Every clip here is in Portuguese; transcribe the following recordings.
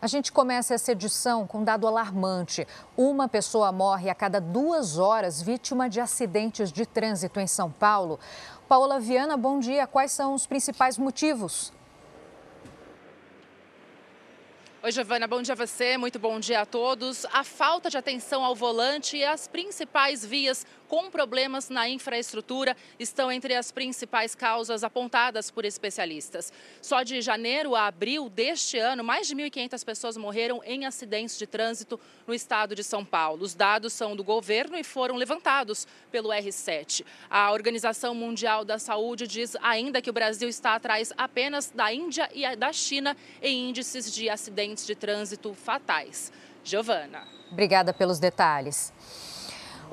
A gente começa essa edição com um dado alarmante. Uma pessoa morre a cada duas horas vítima de acidentes de trânsito em São Paulo. Paola Viana, bom dia. Quais são os principais motivos? Oi, Giovana, bom dia a você, muito bom dia a todos. A falta de atenção ao volante e as principais vias com problemas na infraestrutura estão entre as principais causas apontadas por especialistas. Só de janeiro a abril deste ano, mais de 1.500 pessoas morreram em acidentes de trânsito no estado de São Paulo. Os dados são do governo e foram levantados pelo R7. A Organização Mundial da Saúde diz ainda que o Brasil está atrás apenas da Índia e da China em índices de acidentes acidentes de trânsito fatais. Giovana. Obrigada pelos detalhes.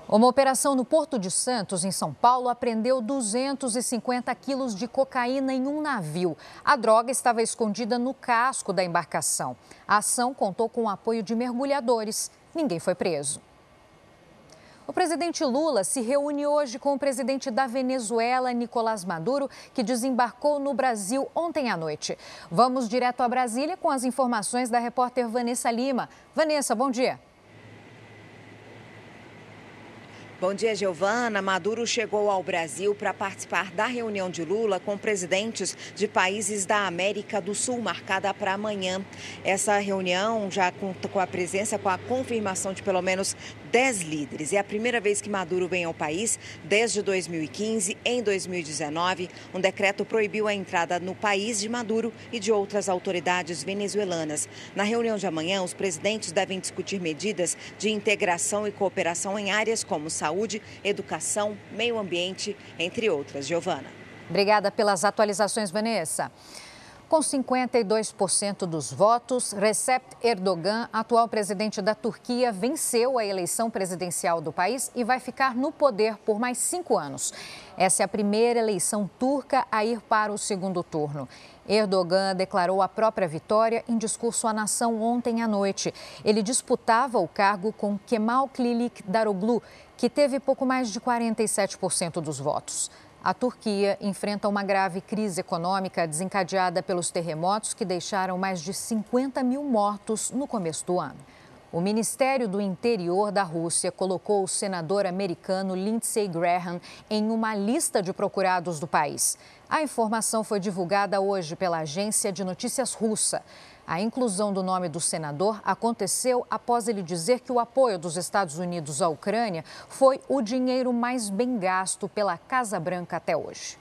Uma operação no Porto de Santos, em São Paulo, apreendeu 250 quilos de cocaína em um navio. A droga estava escondida no casco da embarcação. A ação contou com o apoio de mergulhadores. Ninguém foi preso. O presidente Lula se reúne hoje com o presidente da Venezuela, Nicolás Maduro, que desembarcou no Brasil ontem à noite. Vamos direto a Brasília com as informações da repórter Vanessa Lima. Vanessa, bom dia. Bom dia, Giovana. Maduro chegou ao Brasil para participar da reunião de Lula com presidentes de países da América do Sul, marcada para amanhã. Essa reunião já conta com a presença, com a confirmação de pelo menos 10 líderes. É a primeira vez que Maduro vem ao país desde 2015. Em 2019, um decreto proibiu a entrada no país de Maduro e de outras autoridades venezuelanas. Na reunião de amanhã, os presidentes devem discutir medidas de integração e cooperação em áreas como saúde, educação, meio ambiente, entre outras. Giovana. Obrigada pelas atualizações, Vanessa. Com 52% dos votos, Recep Erdogan, atual presidente da Turquia, venceu a eleição presidencial do país e vai ficar no poder por mais cinco anos. Essa é a primeira eleição turca a ir para o segundo turno. Erdogan declarou a própria vitória em discurso à nação ontem à noite. Ele disputava o cargo com Kemal Kılıçdaroğlu, que teve pouco mais de 47% dos votos. A Turquia enfrenta uma grave crise econômica desencadeada pelos terremotos que deixaram mais de 50 mil mortos no começo do ano. O Ministério do Interior da Rússia colocou o senador americano Lindsey Graham em uma lista de procurados do país. A informação foi divulgada hoje pela agência de notícias russa. A inclusão do nome do senador aconteceu após ele dizer que o apoio dos Estados Unidos à Ucrânia foi o dinheiro mais bem gasto pela Casa Branca até hoje.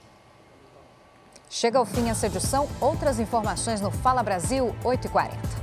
Chega ao fim essa edição. Outras informações no Fala Brasil 8h40.